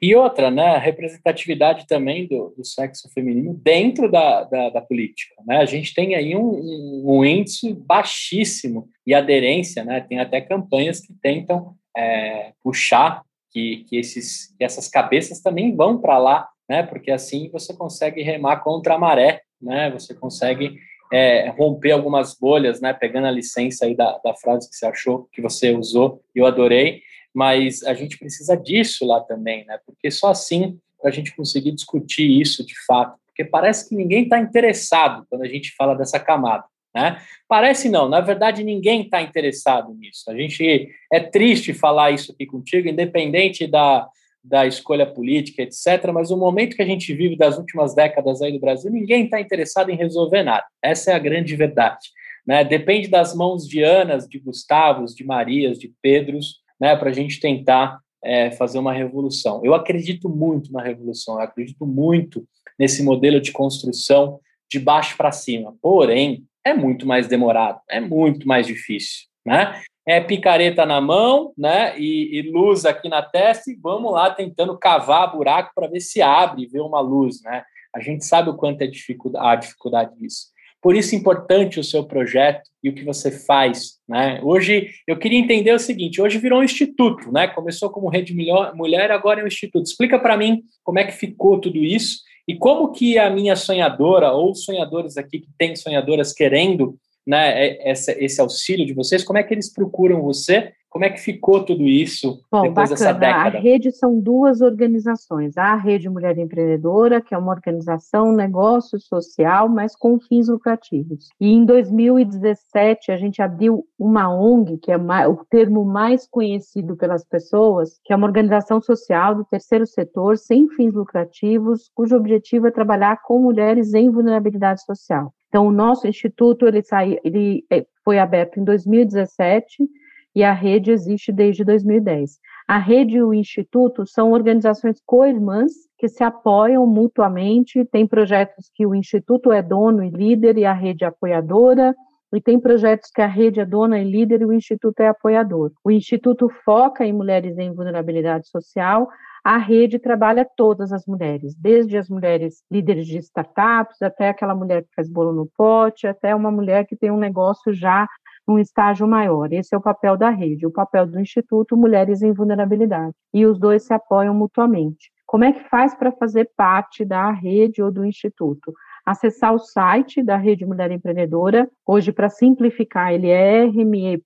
E outra, né, a representatividade também do, do sexo feminino dentro da, da, da, política. Né? A gente tem aí um, um, um, índice baixíssimo e aderência, né? tem até campanhas que tentam é, puxar que, que, esses, que essas cabeças também vão para lá, né? porque assim você consegue remar contra a maré né? Você consegue é, romper algumas bolhas, né? Pegando a licença aí da, da frase que você achou, que você usou, eu adorei. Mas a gente precisa disso lá também, né? Porque só assim a gente conseguir discutir isso de fato. Porque parece que ninguém está interessado quando a gente fala dessa camada. Né? Parece não, na verdade ninguém está interessado nisso. A gente é triste falar isso aqui contigo, independente da, da escolha política, etc. Mas o momento que a gente vive das últimas décadas aí do Brasil, ninguém está interessado em resolver nada. Essa é a grande verdade. Né? Depende das mãos de Anas, de Gustavos, de Marias, de Pedros, né, para a gente tentar é, fazer uma revolução. Eu acredito muito na revolução, eu acredito muito nesse modelo de construção de baixo para cima. Porém, é muito mais demorado, é muito mais difícil, né? É picareta na mão, né? E, e luz aqui na testa e vamos lá tentando cavar buraco para ver se abre ver uma luz, né? A gente sabe o quanto é dificuldade, a dificuldade disso. Por isso é importante o seu projeto e o que você faz, né? Hoje eu queria entender o seguinte: hoje virou um instituto, né? Começou como Rede Mulher, agora é um instituto. Explica para mim como é que ficou tudo isso e como que a minha sonhadora, ou sonhadores aqui que tem sonhadoras querendo né, esse, esse auxílio de vocês, como é que eles procuram você como é que ficou tudo isso Bom, depois bacana. dessa década? A rede são duas organizações. A Rede Mulher Empreendedora, que é uma organização, negócio social, mas com fins lucrativos. E em 2017, a gente abriu uma ONG, que é o termo mais conhecido pelas pessoas, que é uma organização social do terceiro setor, sem fins lucrativos, cujo objetivo é trabalhar com mulheres em vulnerabilidade social. Então, o nosso instituto ele, saiu, ele eh, foi aberto em 2017 e a rede existe desde 2010. A rede e o instituto são organizações co-irmãs que se apoiam mutuamente, tem projetos que o instituto é dono e líder e a rede é apoiadora, e tem projetos que a rede é dona e líder e o instituto é apoiador. O instituto foca em mulheres em vulnerabilidade social, a rede trabalha todas as mulheres, desde as mulheres líderes de startups, até aquela mulher que faz bolo no pote, até uma mulher que tem um negócio já num estágio maior. Esse é o papel da rede. O papel do Instituto Mulheres em Vulnerabilidade. E os dois se apoiam mutuamente. Como é que faz para fazer parte da rede ou do Instituto? Acessar o site da Rede Mulher Empreendedora. Hoje, para simplificar, ele é rme.net.br,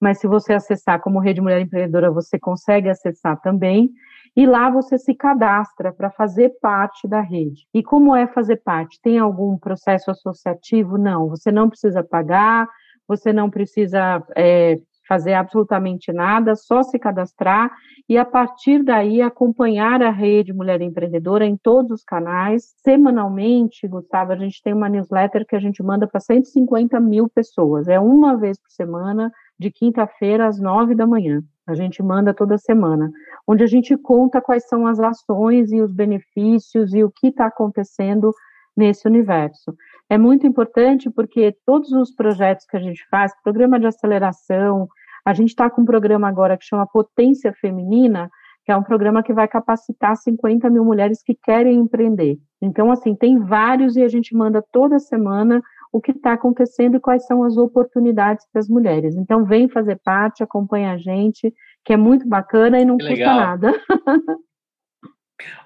mas se você acessar como Rede Mulher Empreendedora, você consegue acessar também e lá você se cadastra para fazer parte da rede. E como é fazer parte? Tem algum processo associativo? Não, você não precisa pagar, você não precisa é, fazer absolutamente nada, só se cadastrar e a partir daí acompanhar a rede Mulher Empreendedora em todos os canais. Semanalmente, Gustavo, a gente tem uma newsletter que a gente manda para 150 mil pessoas. É uma vez por semana, de quinta-feira às nove da manhã. A gente manda toda semana, onde a gente conta quais são as ações e os benefícios e o que está acontecendo nesse universo. É muito importante porque todos os projetos que a gente faz, programa de aceleração, a gente está com um programa agora que chama Potência Feminina, que é um programa que vai capacitar 50 mil mulheres que querem empreender. Então, assim, tem vários e a gente manda toda semana o que está acontecendo e quais são as oportunidades para as mulheres. Então, vem fazer parte, acompanha a gente, que é muito bacana e não que custa legal. nada.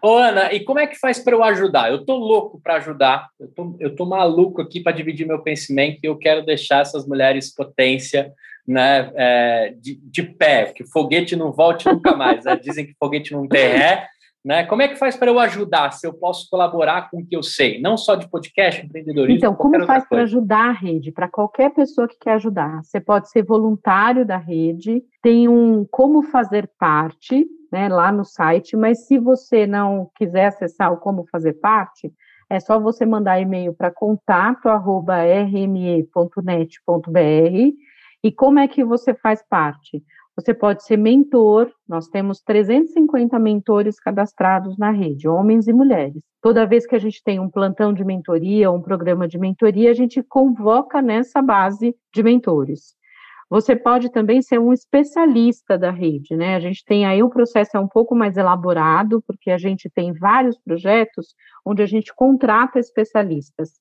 Ô, Ana, e como é que faz para eu ajudar? Eu tô louco para ajudar, eu tô, eu tô maluco aqui para dividir meu pensamento e eu quero deixar essas mulheres potência né, é, de, de pé, que foguete não volte nunca mais. Né? Dizem que foguete não tem ré, né? Como é que faz para eu ajudar, se eu posso colaborar com o que eu sei, não só de podcast, empreendedorismo? Então, como faz para ajudar a rede? Para qualquer pessoa que quer ajudar, você pode ser voluntário da rede, tem um como fazer parte, né, lá no site, mas se você não quiser acessar o como fazer parte, é só você mandar e-mail para contato@rme.net.br e como é que você faz parte? Você pode ser mentor, nós temos 350 mentores cadastrados na rede, homens e mulheres. Toda vez que a gente tem um plantão de mentoria, um programa de mentoria, a gente convoca nessa base de mentores. Você pode também ser um especialista da rede, né? A gente tem aí o processo é um pouco mais elaborado, porque a gente tem vários projetos onde a gente contrata especialistas.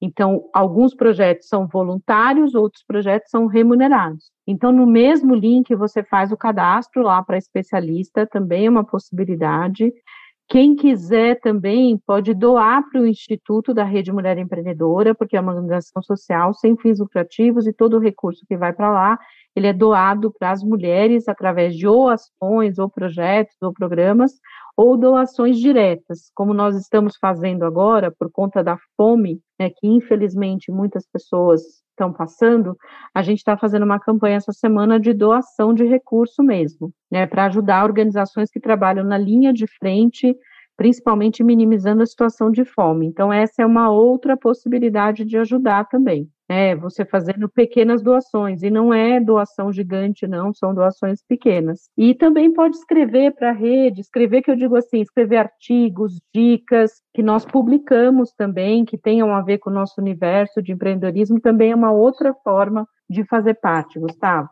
Então, alguns projetos são voluntários, outros projetos são remunerados. Então, no mesmo link, você faz o cadastro lá para especialista, também é uma possibilidade. Quem quiser também pode doar para o Instituto da Rede Mulher Empreendedora, porque é uma organização social sem fins lucrativos e todo o recurso que vai para lá ele é doado para as mulheres através de ou ações, ou projetos, ou programas, ou doações diretas, como nós estamos fazendo agora, por conta da fome, né, que infelizmente muitas pessoas estão passando, a gente está fazendo uma campanha essa semana de doação de recurso mesmo, né, para ajudar organizações que trabalham na linha de frente, principalmente minimizando a situação de fome. Então, essa é uma outra possibilidade de ajudar também. É, você fazendo pequenas doações, e não é doação gigante, não, são doações pequenas. E também pode escrever para a rede, escrever que eu digo assim, escrever artigos, dicas, que nós publicamos também, que tenham a ver com o nosso universo de empreendedorismo, também é uma outra forma de fazer parte, Gustavo.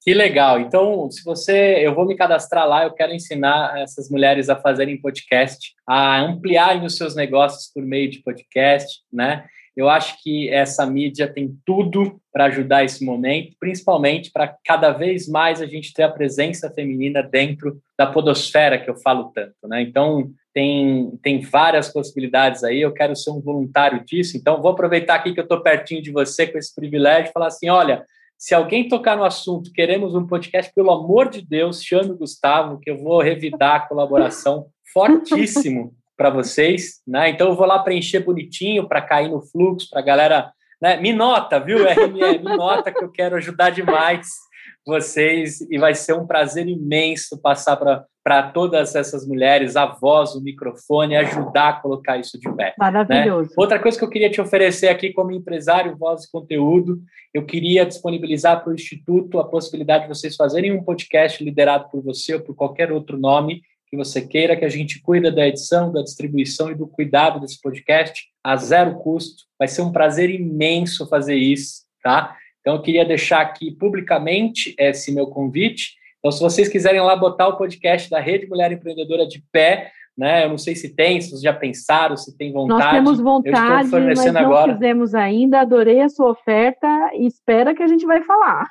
Que legal. Então, se você, eu vou me cadastrar lá, eu quero ensinar essas mulheres a fazerem podcast, a ampliarem os seus negócios por meio de podcast, né? Eu acho que essa mídia tem tudo para ajudar esse momento, principalmente para cada vez mais a gente ter a presença feminina dentro da podosfera que eu falo tanto, né? Então, tem, tem várias possibilidades aí, eu quero ser um voluntário disso, então vou aproveitar aqui que eu estou pertinho de você com esse privilégio e falar assim, olha, se alguém tocar no assunto, queremos um podcast, pelo amor de Deus, chame o Gustavo, que eu vou revidar a colaboração fortíssimo para vocês, né? Então eu vou lá preencher bonitinho para cair no fluxo, para a galera, né? Me nota, viu, RME? Me nota que eu quero ajudar demais vocês e vai ser um prazer imenso passar para todas essas mulheres a voz, o microfone, ajudar a colocar isso de pé. Né? Maravilhoso. Né? Outra coisa que eu queria te oferecer aqui como empresário, voz e conteúdo, eu queria disponibilizar para o Instituto a possibilidade de vocês fazerem um podcast liderado por você ou por qualquer outro nome que você queira, que a gente cuida da edição, da distribuição e do cuidado desse podcast a zero custo. Vai ser um prazer imenso fazer isso, tá? Então, eu queria deixar aqui publicamente esse meu convite. Então, se vocês quiserem lá botar o podcast da Rede Mulher Empreendedora de pé, né? Eu não sei se tem, se vocês já pensaram, se tem vontade. Nós temos vontade, mas não agora. fizemos ainda. Adorei a sua oferta e espera que a gente vai falar.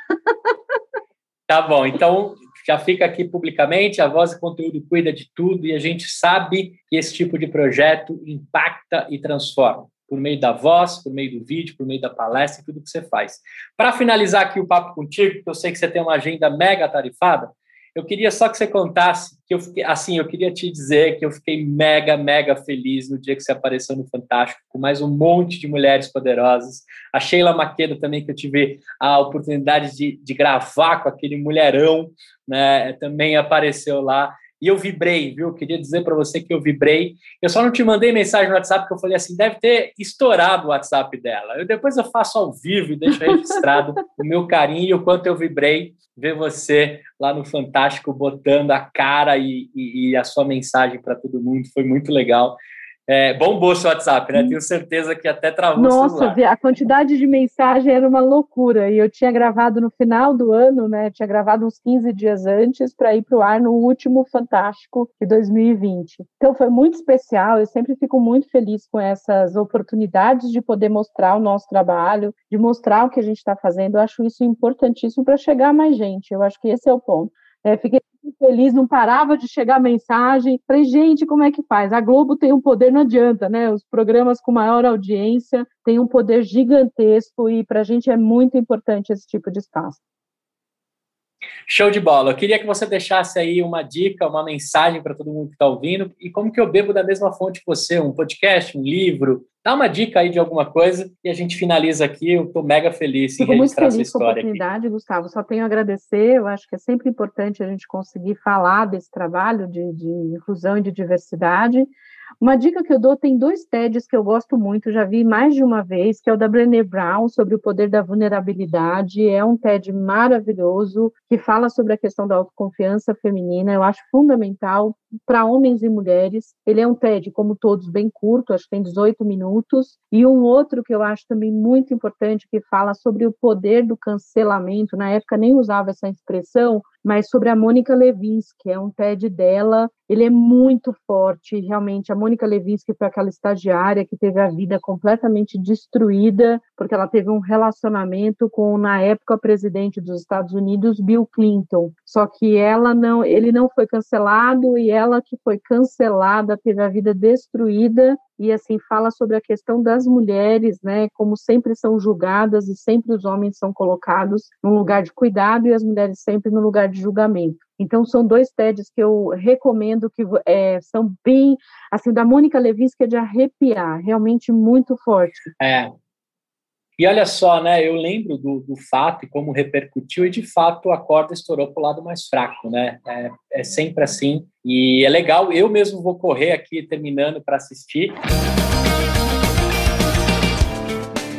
Tá bom, então já fica aqui publicamente, a Voz e Conteúdo cuida de tudo e a gente sabe que esse tipo de projeto impacta e transforma por meio da voz, por meio do vídeo, por meio da palestra, tudo que você faz. Para finalizar aqui o papo contigo, porque eu sei que você tem uma agenda mega tarifada, eu queria só que você contasse que eu fiquei, assim, eu queria te dizer que eu fiquei mega, mega feliz no dia que você apareceu no Fantástico, com mais um monte de mulheres poderosas. A Sheila Maqueda também, que eu tive a oportunidade de, de gravar com aquele mulherão, né, também apareceu lá. E eu vibrei, viu? Eu queria dizer para você que eu vibrei. Eu só não te mandei mensagem no WhatsApp, porque eu falei assim: deve ter estourado o WhatsApp dela. Eu, depois eu faço ao vivo e deixo registrado o meu carinho e o quanto eu vibrei ver você lá no Fantástico botando a cara e, e, e a sua mensagem para todo mundo. Foi muito legal. É, bombou seu WhatsApp, né? Tenho certeza que até travou Nossa, a quantidade de mensagem era uma loucura. E eu tinha gravado no final do ano, né? Tinha gravado uns 15 dias antes para ir para o ar no último Fantástico de 2020. Então foi muito especial. Eu sempre fico muito feliz com essas oportunidades de poder mostrar o nosso trabalho, de mostrar o que a gente está fazendo. Eu acho isso importantíssimo para chegar a mais gente. Eu acho que esse é o ponto. É, fiquei feliz, não parava de chegar mensagem. Falei, gente, como é que faz? A Globo tem um poder, não adianta, né? Os programas com maior audiência têm um poder gigantesco e para a gente é muito importante esse tipo de espaço. Show de bola. Eu queria que você deixasse aí uma dica, uma mensagem para todo mundo que está ouvindo e como que eu bebo da mesma fonte que você, um podcast, um livro. Dá uma dica aí de alguma coisa e a gente finaliza aqui. Eu estou mega feliz em Fico registrar muito feliz essa história. Com a oportunidade, aqui. Gustavo. Só tenho a agradecer. Eu acho que é sempre importante a gente conseguir falar desse trabalho de, de inclusão e de diversidade. Uma dica que eu dou, tem dois TEDs que eu gosto muito, já vi mais de uma vez, que é o da Brené Brown, sobre o poder da vulnerabilidade. É um TED maravilhoso, que fala sobre a questão da autoconfiança feminina. Eu acho fundamental para homens e mulheres. Ele é um TED, como todos, bem curto, acho que tem 18 minutos. E um outro que eu acho também muito importante, que fala sobre o poder do cancelamento. Na época nem usava essa expressão, mas sobre a Mônica Levinsky, é um TED dela, ele é muito forte, realmente, a Mônica Levinsky foi aquela estagiária que teve a vida completamente destruída, porque ela teve um relacionamento com, na época, presidente dos Estados Unidos, Bill Clinton, só que ela não, ele não foi cancelado, e ela que foi cancelada, teve a vida destruída, e assim fala sobre a questão das mulheres, né, como sempre são julgadas e sempre os homens são colocados num lugar de cuidado e as mulheres sempre no lugar de julgamento. Então são dois TEDs que eu recomendo que é, são bem assim da Mônica Levinsky é de arrepiar, realmente muito forte. É, e olha só, né? Eu lembro do, do fato e como repercutiu, e de fato a corda estourou para o lado mais fraco, né? É, é sempre assim. E é legal, eu mesmo vou correr aqui terminando para assistir.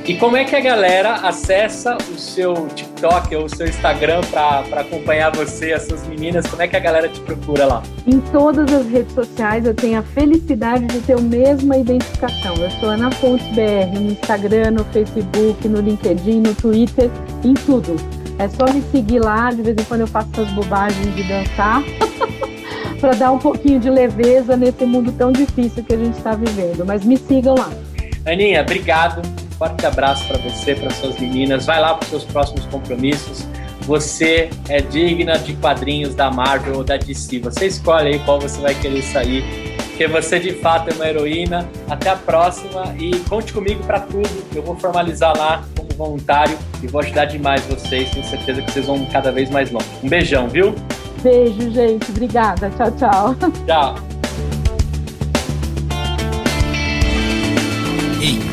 E como é que a galera acessa o seu TikTok ou o seu Instagram para acompanhar você, as suas meninas? Como é que a galera te procura lá? Em todas as redes sociais eu tenho a felicidade de ter a mesma identificação. Eu sou Ana Fontes BR no Instagram, no Facebook, no LinkedIn, no Twitter, em tudo. É só me seguir lá, de vez em quando eu faço essas bobagens de dançar. para dar um pouquinho de leveza nesse mundo tão difícil que a gente está vivendo. Mas me sigam lá. Aninha, obrigado Forte abraço para você, para suas meninas. Vai lá para os seus próximos compromissos. Você é digna de quadrinhos da Marvel ou da DC. Você escolhe aí qual você vai querer sair, porque você de fato é uma heroína. Até a próxima e conte comigo para tudo. Eu vou formalizar lá como voluntário e vou ajudar demais vocês. Tenho certeza que vocês vão cada vez mais longe. Um beijão, viu? Beijo, gente. Obrigada. Tchau, tchau. Tchau.